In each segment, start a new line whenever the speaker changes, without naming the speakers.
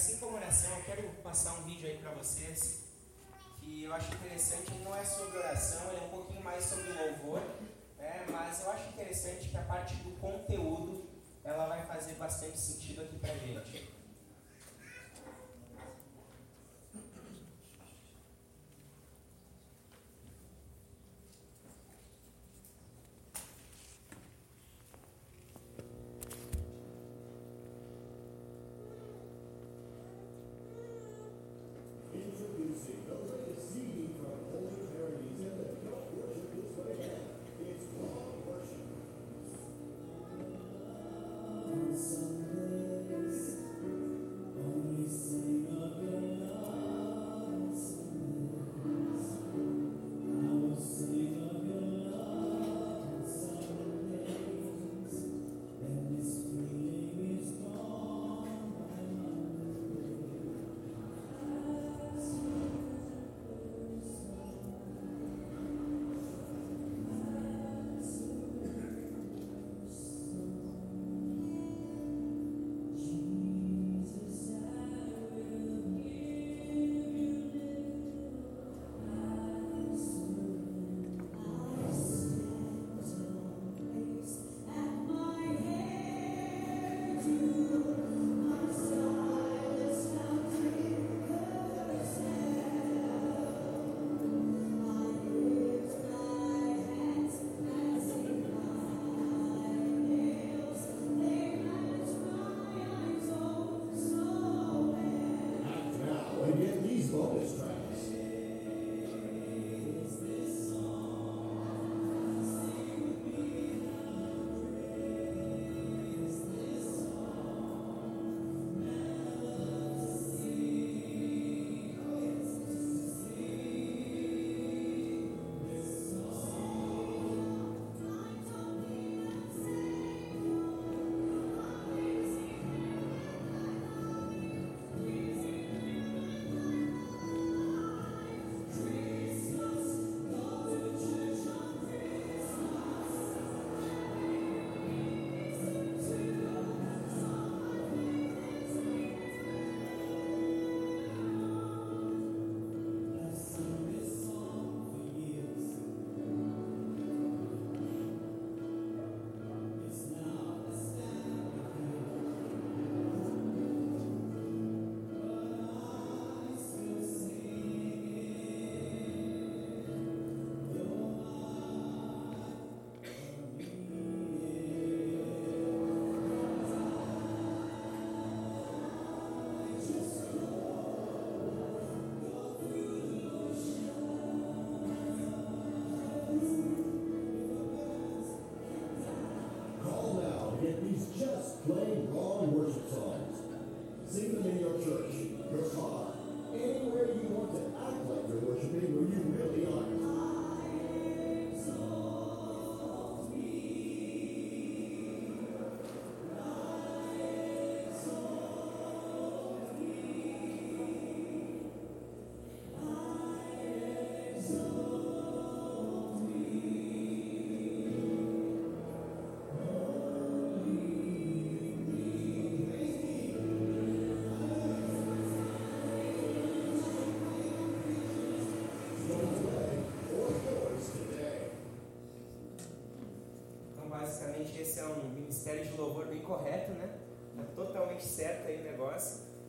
assim como oração, eu quero passar um vídeo aí para vocês que eu acho interessante. Ele não é sobre oração, ele é um pouquinho mais sobre louvor, né? mas eu acho interessante que a parte do conteúdo ela vai fazer bastante sentido aqui para gente.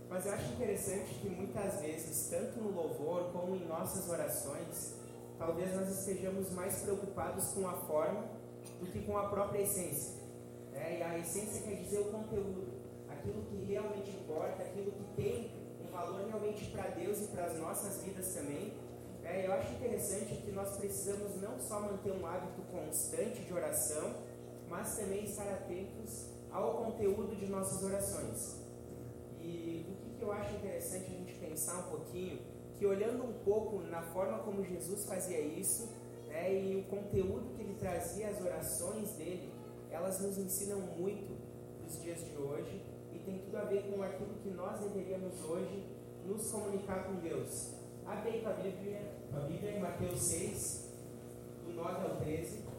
Mas eu acho interessante que muitas vezes, tanto no louvor como em nossas orações, talvez nós estejamos mais preocupados com a forma do que com a própria essência. É, e a essência quer dizer o conteúdo, aquilo que realmente importa, aquilo que tem um valor realmente para Deus e para as nossas vidas também. É, eu acho interessante que nós precisamos não só manter um hábito constante de oração, mas também estar atentos ao conteúdo de nossas orações que eu acho interessante a gente pensar um pouquinho, que olhando um pouco na forma como Jesus fazia isso, né, e o conteúdo que ele trazia, as orações dele, elas nos ensinam muito nos dias de hoje e tem tudo a ver com aquilo que nós deveríamos hoje nos comunicar com Deus. Abre aí a Bíblia, a Bíblia em Mateus 6, do 9 ao 13.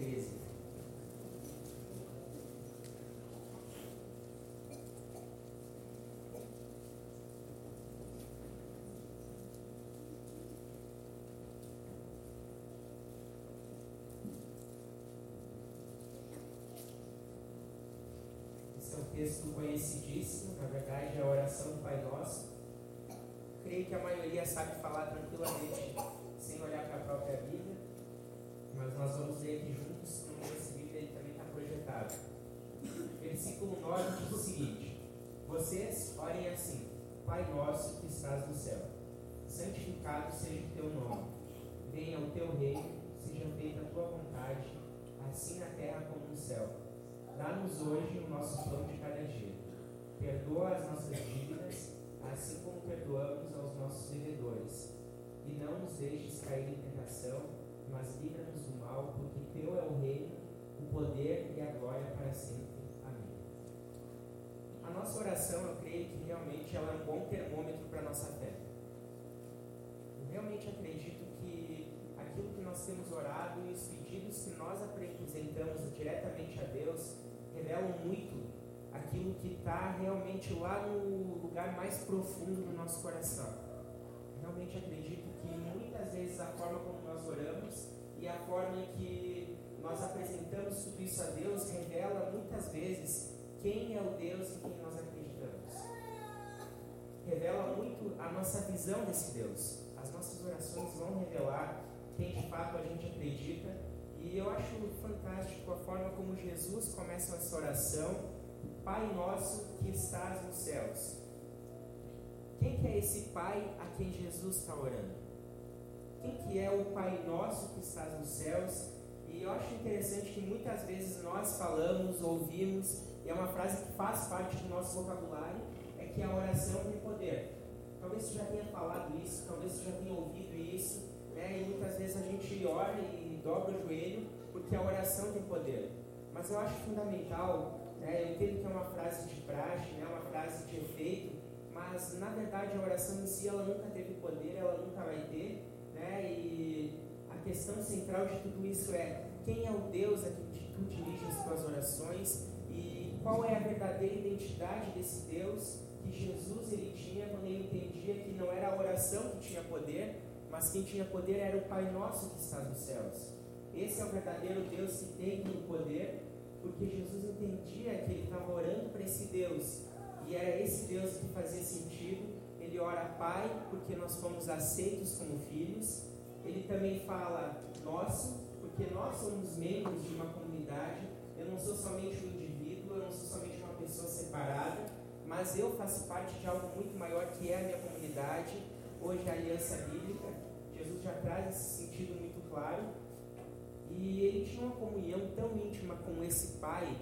13.
Esse é um texto conhecidíssimo, na verdade é a oração do Pai Nosso. Creio que a maioria sabe falar tranquilamente, sem olhar para a própria vida, mas nós vamos ler aqui juntos. Versículo 9 diz o seguinte: Vocês orem assim, Pai Nosso que estás no céu, santificado seja o teu nome, venha o teu reino, seja feita a tua vontade, assim na terra como no céu. Dá-nos hoje o nosso pão de cada dia. Perdoa as nossas dívidas, assim como perdoamos aos nossos devedores. E não nos deixes cair em tentação, mas livra-nos do mal, porque teu é o reino, o poder e a glória para sempre. A nossa oração, eu creio que realmente ela é um bom termômetro para a nossa fé. Eu realmente acredito que aquilo que nós temos orado e os pedidos que nós apresentamos diretamente a Deus revelam muito aquilo que está realmente lá no lugar mais profundo do nosso coração. Realmente acredito que muitas vezes a forma como nós oramos e a forma em que nós apresentamos tudo isso a Deus revela muitas vezes quem é o Deus em quem nós acreditamos. Revela muito a nossa visão desse Deus. As nossas orações vão revelar quem de fato a gente acredita. E eu acho fantástico a forma como Jesus começa essa oração, Pai nosso que estás nos céus. Quem que é esse Pai a quem Jesus está orando? Quem que é o Pai nosso que estás nos céus? E eu acho interessante que muitas vezes nós falamos, ouvimos, e é uma frase que faz parte do nosso vocabulário, é que a oração tem poder. Talvez você já tenha falado isso, talvez você já tenha ouvido isso, né? e muitas vezes a gente ora e dobra o joelho porque a oração tem poder. Mas eu acho fundamental, né? eu entendo que é uma frase de praxe, né? uma frase de efeito, mas na verdade a oração em si ela nunca teve poder, ela nunca vai ter, né? e a questão central de tudo isso é quem é o Deus a quem tu dirige as tuas orações qual é a verdadeira identidade desse Deus que Jesus ele tinha quando ele entendia que não era a oração que tinha poder, mas quem tinha poder era o Pai Nosso que está nos céus. Esse é o verdadeiro Deus que tem o poder, porque Jesus entendia que ele estava orando para esse Deus, e era esse Deus que fazia sentido. Ele ora Pai, porque nós fomos aceitos como filhos. Ele também fala nosso, porque nós somos membros de uma comunidade. Eu não sou somente um indivíduo, não sou somente uma pessoa separada, mas eu faço parte de algo muito maior que é a minha comunidade. Hoje a aliança bíblica, Jesus já traz esse sentido muito claro. E ele tinha uma comunhão tão íntima com esse Pai,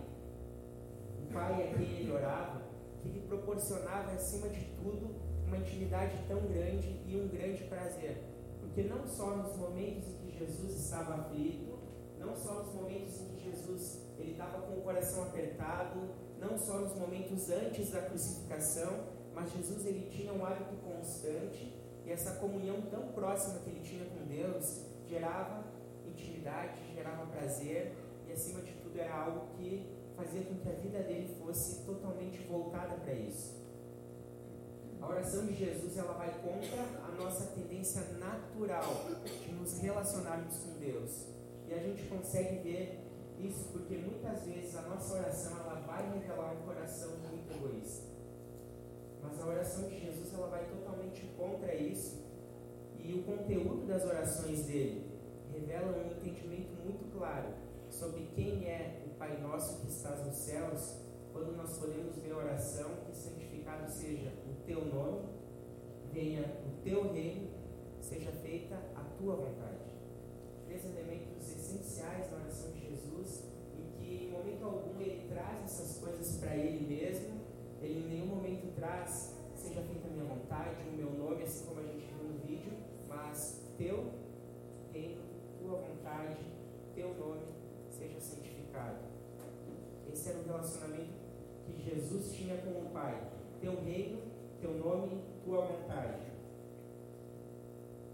o Pai a quem ele orava, que lhe proporcionava, acima de tudo, uma intimidade tão grande e um grande prazer. Porque não só nos momentos em que Jesus estava aflito, não só nos momentos em que Jesus ele estava com o coração apertado, não só nos momentos antes da crucificação, mas Jesus ele tinha um hábito constante e essa comunhão tão próxima que ele tinha com Deus gerava intimidade, gerava prazer e acima de tudo era algo que fazia com que a vida dele fosse totalmente voltada para isso. A oração de Jesus ela vai contra a nossa tendência natural de nos relacionarmos com Deus. E a gente consegue ver isso porque muitas vezes a nossa oração ela vai revelar um coração muito egoísta. Mas a oração de Jesus ela vai totalmente contra isso. E o conteúdo das orações dele revela um entendimento muito claro sobre quem é o Pai Nosso que estás nos céus, quando nós podemos ver a oração que santificado seja o teu nome, venha o teu reino, seja feita a tua vontade. Três elementos essenciais na oração de Jesus, em que em momento algum ele traz essas coisas para ele mesmo, ele em nenhum momento traz, seja feita a minha vontade, o meu nome, assim como a gente viu no vídeo, mas teu reino, tua vontade, teu nome seja santificado. Esse era o relacionamento que Jesus tinha com o Pai. Teu reino, teu nome, tua vontade.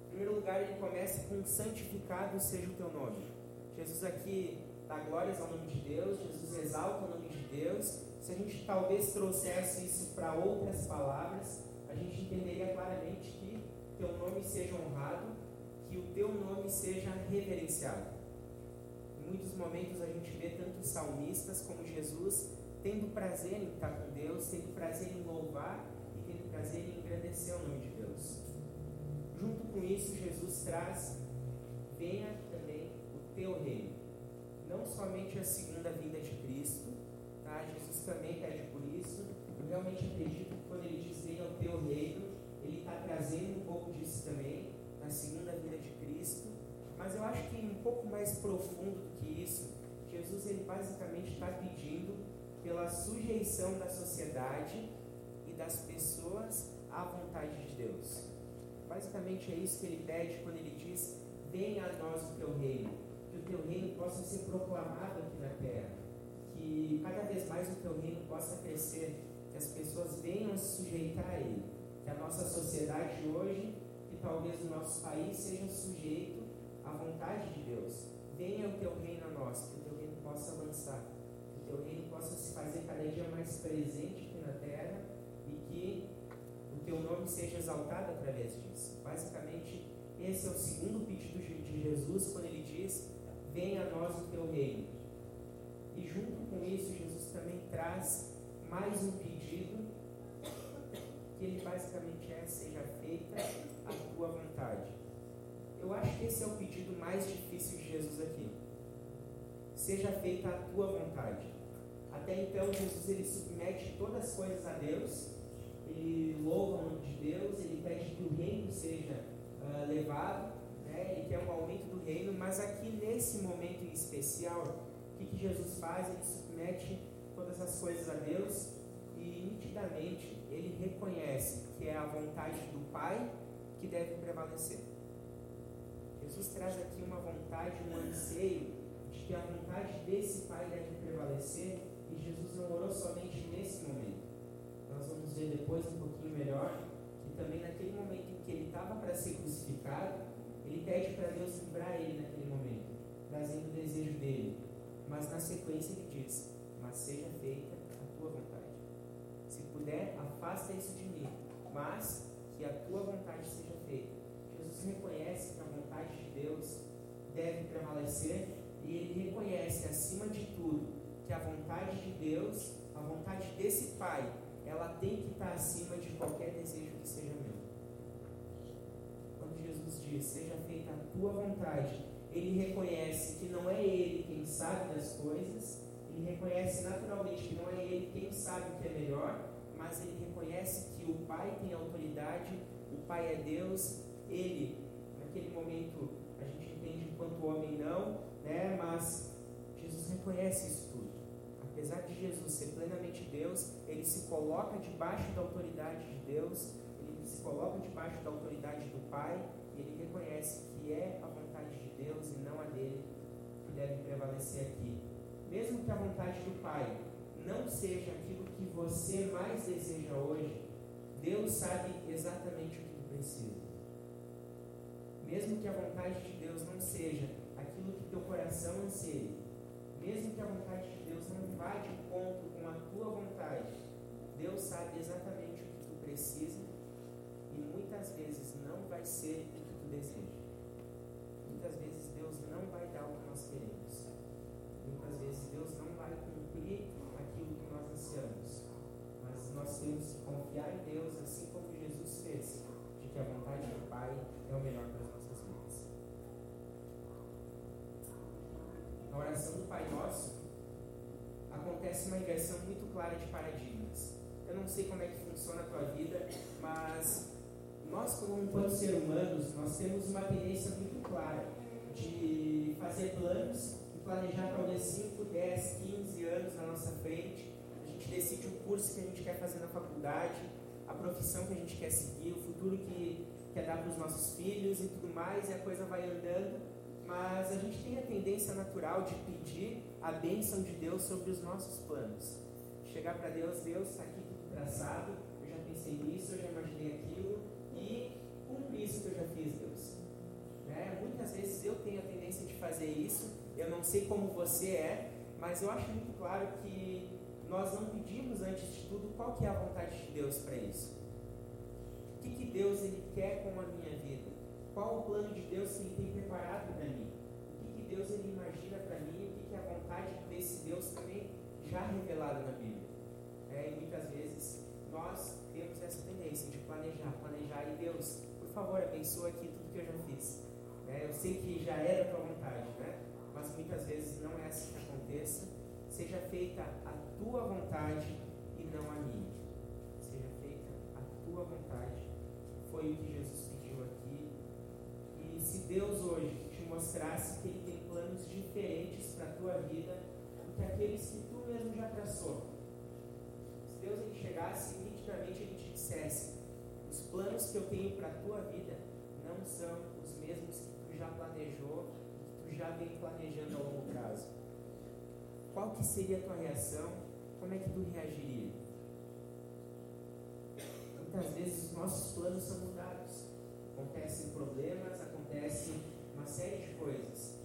Em primeiro lugar, ele começa com santificado seja o teu nome. Jesus aqui dá glórias ao nome de Deus, Jesus exalta o nome de Deus. Se a gente talvez trouxesse isso para outras palavras, a gente entenderia claramente que teu nome seja honrado, que o teu nome seja reverenciado. Em muitos momentos a gente vê tanto salmistas como Jesus tendo prazer em estar com Deus, tendo prazer em louvar e tendo prazer em engrandecer o nome de Deus. Junto com isso, Jesus traz: venha teu reino. Não somente a segunda vinda de Cristo, tá? Jesus também pede por isso. Eu realmente acredito que quando ele diz venha o teu reino, ele está trazendo um pouco disso também, da segunda vinda de Cristo. Mas eu acho que um pouco mais profundo do que isso, Jesus ele basicamente está pedindo pela sujeição da sociedade e das pessoas à vontade de Deus. Basicamente é isso que ele pede quando ele diz: Venha a nós o teu reino, que o teu reino possa ser proclamado aqui na terra, que cada vez mais o teu reino possa crescer, que as pessoas venham se sujeitar a ele, que a nossa sociedade hoje, que talvez o nosso país seja sujeito à vontade de Deus. Venha o teu reino a nós, que o teu reino possa avançar, que o teu reino possa se fazer cada dia mais presente aqui na terra e que o teu nome seja exaltado através disso. Basicamente, esse é o segundo pedido de Jesus quando ele diz: Venha a nós o teu reino. E junto com isso, Jesus também traz mais um pedido, que ele basicamente é: Seja feita a tua vontade. Eu acho que esse é o pedido mais difícil de Jesus aqui. Seja feita a tua vontade. Até então, Jesus ele submete todas as coisas a Deus, ele louva o nome de Deus, ele pede que o reino seja uh, levado, né? ele quer um aumento do reino, mas aqui nesse momento em especial, o que, que Jesus faz? Ele submete todas as coisas a Deus e nitidamente ele reconhece que é a vontade do Pai que deve prevalecer. Jesus traz aqui uma vontade, um anseio de que a vontade desse Pai deve prevalecer e Jesus não orou somente nesse momento. Nós vamos ver depois um pouquinho melhor que também naquele momento em que ele estava para ser crucificado, ele pede para Deus livrar ele naquele momento, trazendo o desejo dele. Mas na sequência ele diz: Mas seja feita a tua vontade. Se puder, afasta isso de mim, mas que a tua vontade seja feita. Jesus reconhece que a vontade de Deus deve prevalecer e ele reconhece, acima de tudo, que a vontade de Deus, a vontade desse Pai, ela tem que estar acima de qualquer desejo que seja meu. Quando Jesus diz, seja feita a tua vontade, ele reconhece que não é ele quem sabe das coisas, ele reconhece naturalmente que não é ele quem sabe o que é melhor, mas ele reconhece que o Pai tem autoridade, o Pai é Deus, ele, naquele momento, a gente entende enquanto homem não, né? mas Jesus reconhece isso tudo. Apesar de Jesus ser plenamente Deus, ele se coloca debaixo da autoridade de Deus, ele se coloca debaixo da autoridade do Pai, e ele reconhece que é a Deus e não a dele que deve prevalecer aqui. Mesmo que a vontade do Pai não seja aquilo que você mais deseja hoje, Deus sabe exatamente o que precisa. Mesmo que a vontade de Deus não seja aquilo que teu coração anseia, mesmo que a vontade de Deus não vá de encontro com a tua vontade, Deus sabe exatamente o que tu precisa e muitas vezes não vai ser o que tu deseja. Muitas vezes Deus não vai dar o que nós queremos. Muitas vezes Deus não vai cumprir aquilo que nós ansiamos. Mas nós temos que confiar em Deus, assim como Jesus fez, de que a vontade do Pai é o melhor para as nossas vidas. Na oração do Pai Nosso, acontece uma inversão muito clara de paradigmas. Eu não sei como é que funciona a tua vida, mas nós, como enquanto ser humanos, nós temos uma tendência muito clara de fazer planos e planejar talvez 5, 10, 15 anos na nossa frente. A gente decide o curso que a gente quer fazer na faculdade, a profissão que a gente quer seguir, o futuro que quer dar para os nossos filhos e tudo mais, e a coisa vai andando. Mas a gente tem a tendência natural de pedir a bênção de Deus sobre os nossos planos. Chegar para Deus, Deus, está aqui tudo traçado, eu já pensei nisso, eu já imaginei aquilo, e cumprir isso que eu já fiz, Deus. Né? Muitas vezes eu tenho a tendência de fazer isso, eu não sei como você é, mas eu acho muito claro que nós não pedimos antes de tudo qual que é a vontade de Deus para isso. O que, que Deus ele quer com a minha vida? Qual o plano de Deus que Ele tem preparado para mim? O que, que Deus ele imagina para mim? O que, que a vontade desse Deus também já revelado na Bíblia. É, e muitas vezes nós temos essa tendência de planejar, planejar, e Deus, por favor, abençoa aqui tudo que eu já fiz. É, eu sei que já era a tua vontade, né? mas muitas vezes não é assim que aconteça. Seja feita a tua vontade e não a minha. Seja feita a tua vontade. Foi o que Jesus pediu aqui. E se Deus hoje te mostrasse que Ele tem planos diferentes para a tua vida do que aqueles que tu mesmo já traçou. Se Deus ele chegasse e nitidamente te dissesse: os planos que eu tenho para a tua vida não são os mesmos que já planejou, tu já vem planejando a longo prazo. Qual que seria a tua reação? Como é que tu reagiria? Muitas vezes os nossos planos são mudados. Acontecem problemas, acontece uma série de coisas.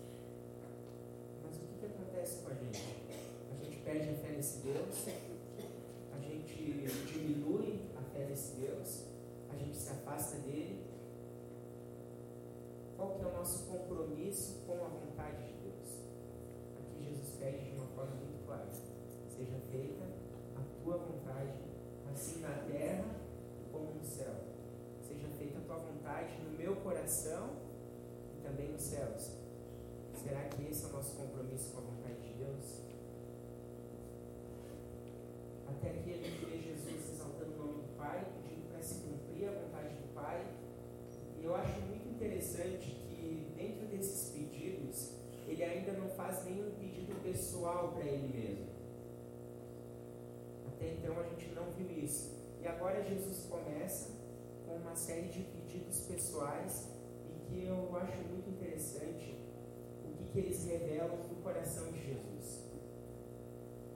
Mas o que, que acontece com a gente? A gente perde a fé nesse Deus, a gente diminui a fé nesse Deus, a gente se afasta dele. Qual que é o nosso compromisso com a vontade de Deus? Aqui Jesus pede de uma forma muito clara: seja feita a tua vontade, assim na terra como no céu. Seja feita a tua vontade no meu coração e também nos céus. Será que esse é o nosso compromisso com a vontade de Deus? Até aqui a gente pessoal para ele mesmo. Até então a gente não viu isso. E agora Jesus começa com uma série de pedidos pessoais e que eu acho muito interessante o que, que eles revelam do coração de Jesus.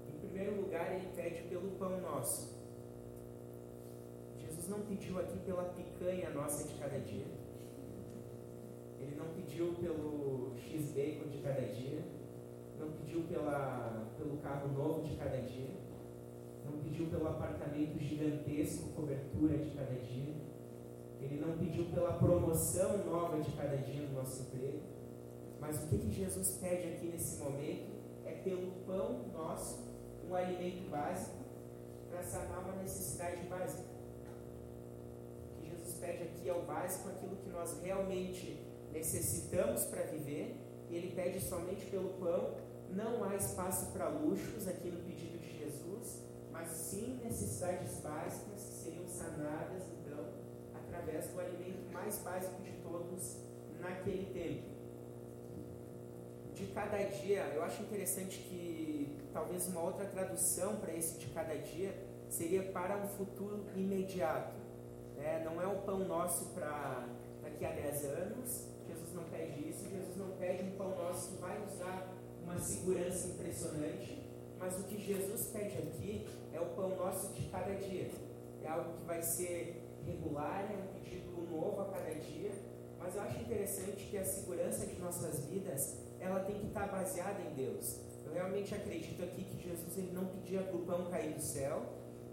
Em primeiro lugar, ele pede pelo pão nosso. Jesus não pediu aqui pela picanha nossa de cada dia. Ele não pediu pelo X-Bacon de cada dia. Não pediu pela, pelo carro novo de cada dia. Não pediu pelo apartamento gigantesco, cobertura de cada dia. Ele não pediu pela promoção nova de cada dia no nosso emprego. Mas o que, que Jesus pede aqui nesse momento é pelo pão nosso, um alimento básico, para sanar uma necessidade básica. O que Jesus pede aqui é o básico, aquilo que nós realmente necessitamos para viver, e ele pede somente pelo pão. Não há espaço para luxos aqui no pedido de Jesus, mas sim necessidades básicas que seriam sanadas, então, através do alimento mais básico de todos naquele tempo. De cada dia, eu acho interessante que talvez uma outra tradução para esse de cada dia seria para um futuro imediato. Né? Não é o pão nosso para daqui a 10 anos, Jesus não pede isso, Jesus não pede um pão nosso que vai nos dar uma segurança impressionante, mas o que Jesus pede aqui é o pão nosso de cada dia. É algo que vai ser regular, é um pedido novo a cada dia, mas eu acho interessante que a segurança de nossas vidas, ela tem que estar baseada em Deus. Eu realmente acredito aqui que Jesus ele não pedia para o pão cair do céu,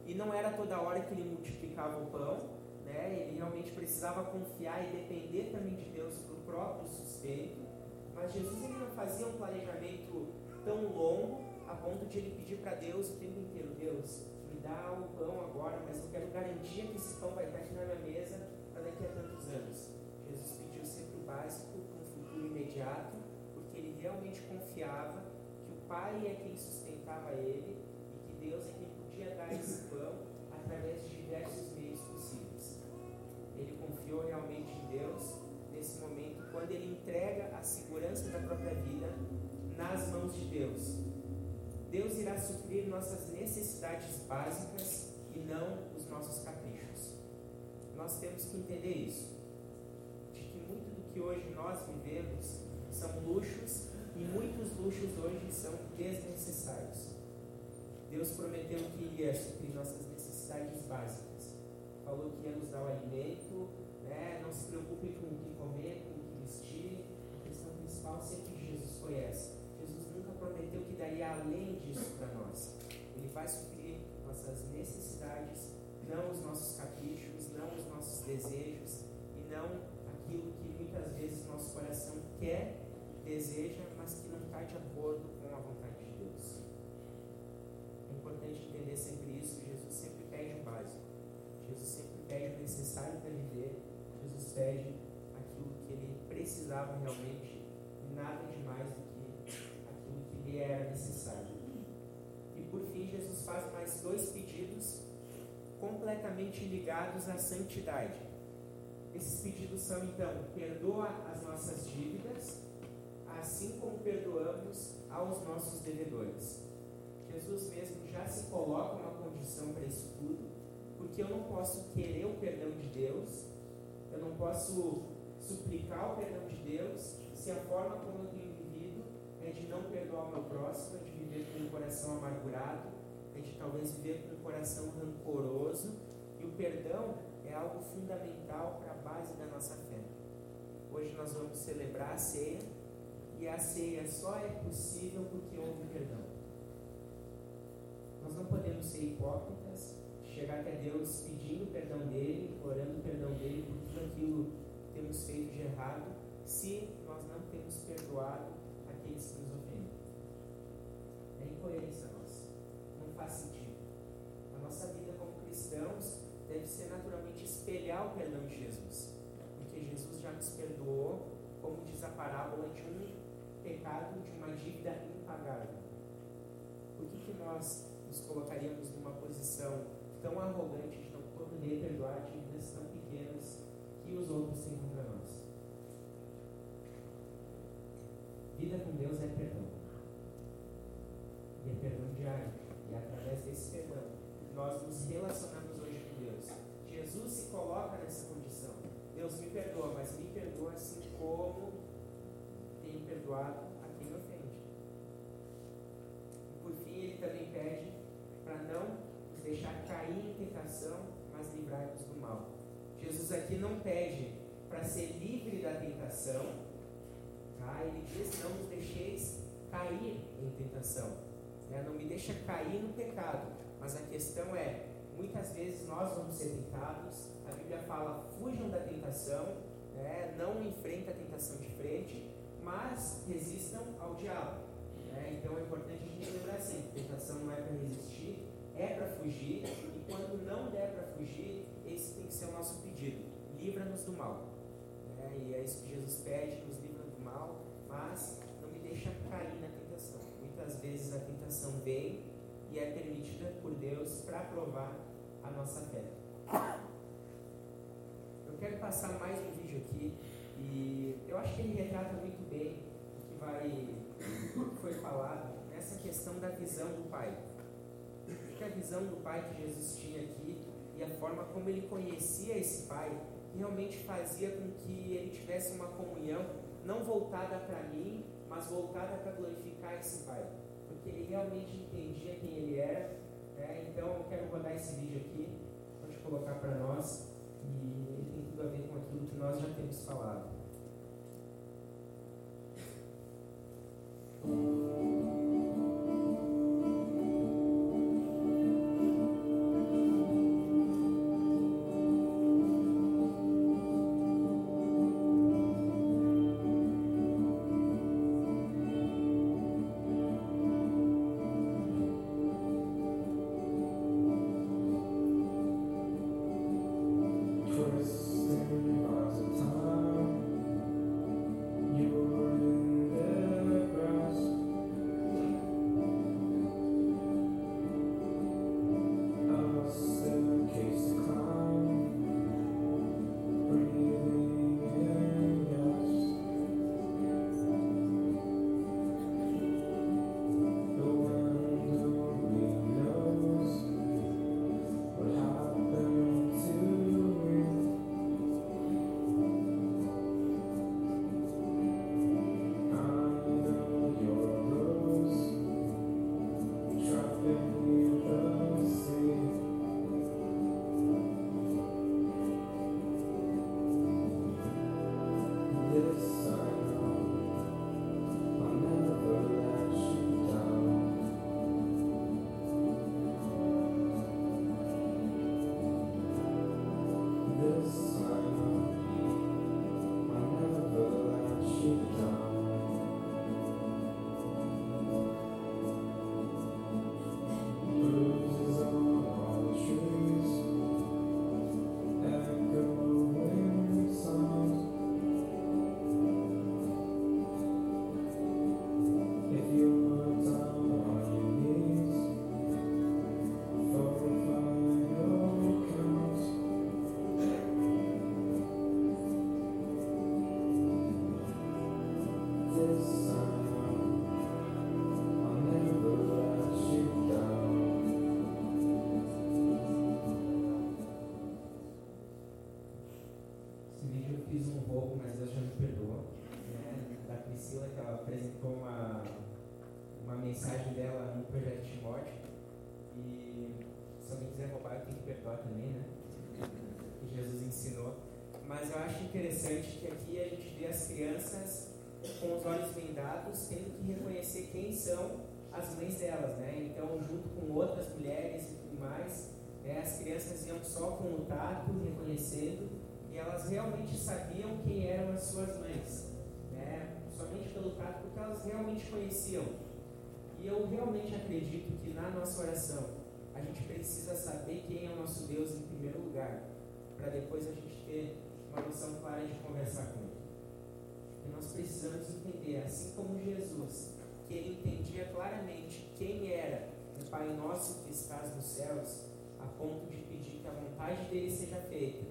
e não era toda hora que ele multiplicava o pão, né? ele realmente precisava confiar e depender também de Deus para o próprio sustento. Mas Jesus ele não fazia um planejamento tão longo a ponto de ele pedir para Deus o tempo inteiro: Deus, me dá o pão agora, mas eu quero garantia que esse pão vai estar aqui na minha mesa para daqui a tantos anos. Jesus pediu sempre o básico, um futuro imediato, porque ele realmente confiava que o Pai é quem sustentava ele e que Deus é quem podia dar esse pão através de diversos meios possíveis. Ele confiou realmente em Deus nesse momento, quando ele entrega a segurança da própria vida nas mãos de Deus. Deus irá suprir nossas necessidades básicas e não os nossos caprichos. Nós temos que entender isso. De que muito do que hoje nós vivemos são luxos e muitos luxos hoje são desnecessários. Deus prometeu que iria suprir nossas necessidades básicas. Falou que ia nos dar o alimento, né? não se preocupe com o que comer, com existir, a questão principal sempre que Jesus conhece. Jesus nunca prometeu que daria além disso para nós. Ele vai suprir nossas necessidades, não os nossos caprichos, não os nossos desejos e não aquilo que muitas vezes nosso coração quer, deseja, mas que não está de acordo com a vontade de Deus. É importante entender sempre isso. Jesus sempre pede o básico. Jesus sempre pede o necessário para viver. Jesus pede precisava realmente nada de mais do que aquilo que lhe era necessário. E por fim, Jesus faz mais dois pedidos completamente ligados à santidade. Esses pedidos são então: perdoa as nossas dívidas, assim como perdoamos aos nossos devedores. Jesus mesmo já se coloca uma condição para isso tudo, porque eu não posso querer o perdão de Deus, eu não posso suplicar o perdão de Deus se a forma como eu tenho vivido é de não perdoar o meu próximo, é de viver com um coração amargurado, é de talvez viver com um coração rancoroso. E o perdão é algo fundamental para a base da nossa fé. Hoje nós vamos celebrar a ceia e a ceia só é possível porque houve perdão. Nós não podemos ser hipócritas, chegar até Deus pedindo perdão dele, orando perdão dele por tudo aquilo temos feito de errado, se nós não temos perdoado aqueles que nos ofendem. É incoerência nossa. Não faz sentido. A nossa vida como cristãos deve ser naturalmente espelhar o perdão de Jesus. Porque Jesus já nos perdoou, como diz a parábola, de um pecado, de uma dívida impagável. Por que, que nós nos colocaríamos numa posição tão arrogante de não poder perdoar dívidas tão pequenas que os outros têm contra nós? Vida com Deus é perdão. E é perdão diário. E é através desse perdão nós nos relacionamos hoje com Deus. Jesus se coloca nessa condição. Deus me perdoa, mas me perdoa assim como tenho perdoado a quem me ofende. E por fim, ele também pede para não nos deixar cair em tentação, mas livrar-nos do mal. Jesus aqui não pede para ser livre da tentação, tá? ele diz: não nos deixeis cair em tentação. Né? Não me deixa cair no pecado. Mas a questão é: muitas vezes nós vamos ser tentados, a Bíblia fala: fujam da tentação, né? não enfrenta a tentação de frente, mas resistam ao diabo. Né? Então é importante a gente lembrar assim: tentação não é para resistir, é para fugir, e quando não der para fugir, esse tem que ser o nosso pedido: livra-nos do mal. Né? E é isso que Jesus pede: nos livra do mal, mas não me deixa cair na tentação. Muitas vezes a tentação vem e é permitida por Deus para provar a nossa fé. Eu quero passar mais um vídeo aqui e eu acho que ele retrata muito bem o que vai o que foi falado nessa questão da visão do Pai. Porque a visão do Pai que Jesus tinha aqui e a forma como ele conhecia esse Pai realmente fazia com que ele tivesse uma comunhão não voltada para mim, mas voltada para glorificar esse Pai. Porque ele realmente entendia quem ele era. Né? Então eu quero rodar esse vídeo aqui, pode colocar para nós. E ele tem tudo a ver com aquilo que nós já temos falado. São as mães delas, né? Então, junto com outras mulheres e tudo mais, né, as crianças iam só com o tato, reconhecendo, e elas realmente sabiam quem eram as suas mães, né? Somente pelo tato, porque elas realmente conheciam. E eu realmente acredito que na nossa oração a gente precisa saber quem é o nosso Deus em primeiro lugar, para depois a gente ter uma noção clara de conversar com Ele. E nós precisamos entender, assim como Jesus, que ele entendia claramente quem era o Pai nosso que estás nos céus, a ponto de pedir que a vontade dele seja feita,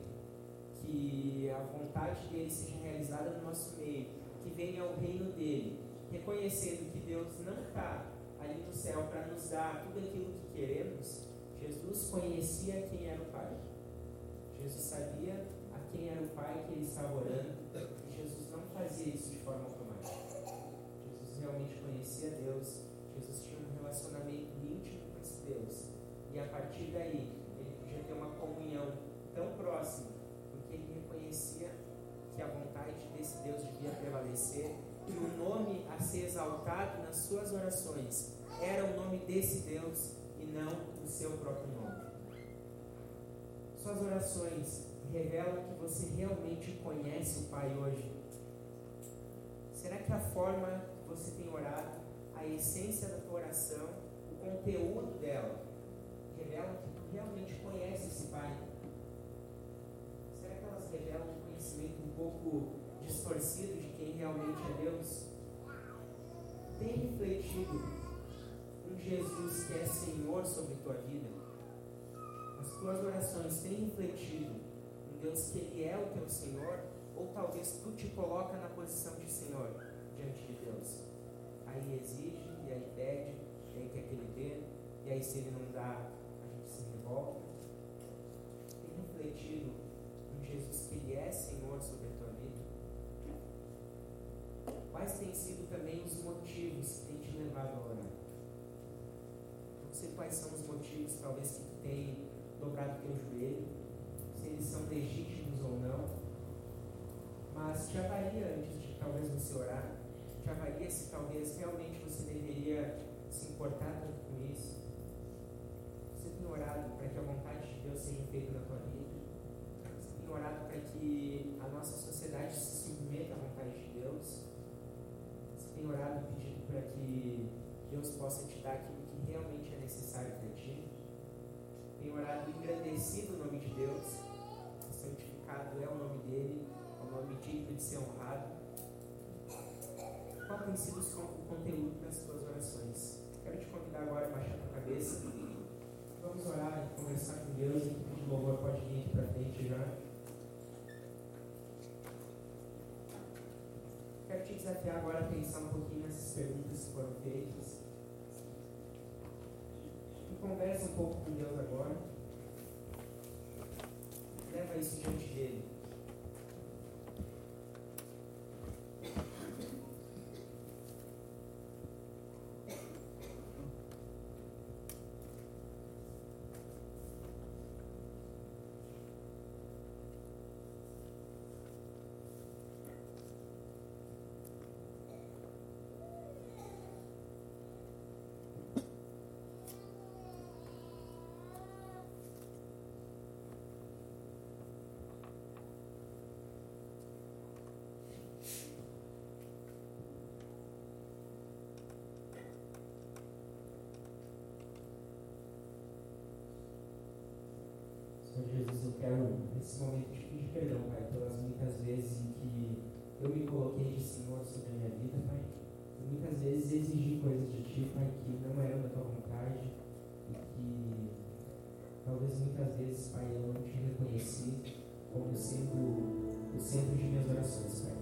que a vontade dele seja realizada no nosso meio, que venha o reino dele, reconhecendo que Deus não está ali no céu para nos dar tudo aquilo que queremos, Jesus conhecia quem era o Pai. Jesus sabia a quem era o Pai que ele estava orando, e Jesus não fazia isso de forma realmente conhecia Deus, Jesus tinha um relacionamento íntimo com esse Deus, e a partir daí ele podia ter uma comunhão tão próxima, porque ele reconhecia que a vontade desse Deus devia prevalecer que o nome a ser exaltado nas suas orações era o nome desse Deus e não o seu próprio nome. Suas orações revelam que você realmente conhece o Pai hoje. Será que a forma você tem orado, a essência da tua oração, o conteúdo dela, revela que tu realmente conhece esse Pai? Será que elas revelam um conhecimento um pouco distorcido de quem realmente é Deus? Tem refletido um Jesus que é Senhor sobre tua vida? As tuas orações têm refletido um Deus que Ele é o teu Senhor? Ou talvez tu te coloca na posição de Senhor diante de Deus? Aí exige, e aí pede, e aí quer que Ele dê, e aí se Ele não dá, a gente se revolta. Tem refletido um Jesus que Ele é Senhor sobre a tua vida? Quais têm sido também os motivos que têm te levado a orar? Não sei quais são os motivos, talvez, que tem dobrado teu joelho, se eles são legítimos ou não, mas te avalia antes de talvez você orar, te avalia se talvez realmente você deveria se importar tanto com isso. Você tem orado para que a vontade de Deus seja feita na tua vida? Você tem orado para que a nossa sociedade se submeta à vontade de Deus? Você tem orado pedindo para que Deus possa te dar aquilo que realmente é necessário para ti? Tem orado engrandecido o nome de Deus? Santificado é o nome dele, é o nome digno de ser honrado? Qual tem sido o conteúdo das tuas orações? Quero te convidar agora a baixar a cabeça. Vamos orar e conversar com Deus. E o louvor pode vir aqui para frente já. Quero te desafiar agora a pensar um pouquinho nessas perguntas que foram feitas. E conversa um pouco com Deus agora. Leva isso diante dele. Senhor Jesus, eu quero nesse momento te pedir perdão, Pai, pelas muitas vezes em que eu me coloquei de Senhor sobre a minha vida, Pai. E muitas vezes exigi coisas de Ti, Pai, que não eram da Tua vontade e que talvez muitas vezes, Pai, eu não te reconheci como sendo o centro de minhas orações, Pai.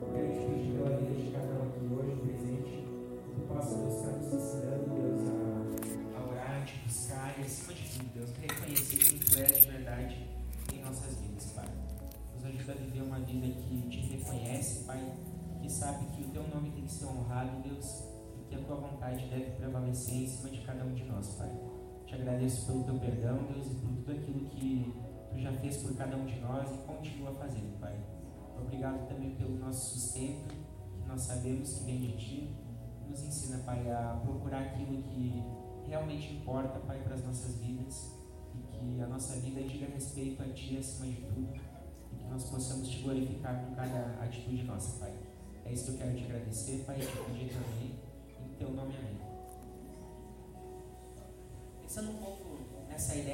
Eu quero te pedir pela vida de cada um aqui hoje, presente, que Tu possa, Deus, estar nos ensinando, Deus, a, a orar, a te buscar e, acima de tudo, Deus, reconhecer quem Tu és de verdade nossas vidas, Pai. Nos ajuda a viver uma vida que te reconhece, Pai, que sabe que o Teu nome tem que ser honrado, Deus, e que a Tua vontade deve prevalecer em cima de cada um de nós, Pai. Te agradeço pelo teu perdão, Deus, e por tudo aquilo que tu já fez por cada um de nós e continua fazendo, Pai. Obrigado também pelo nosso sustento, que nós sabemos que vem de Ti. Nos ensina, Pai, a procurar aquilo que realmente importa, Pai, para as nossas vidas que a nossa vida diga respeito a Ti acima de tudo e que nós possamos Te glorificar com cada atitude nossa, Pai. É isso que eu quero te agradecer, Pai, e te pedir também. Em Teu nome, amém. Pensando um pouco nessa ideia.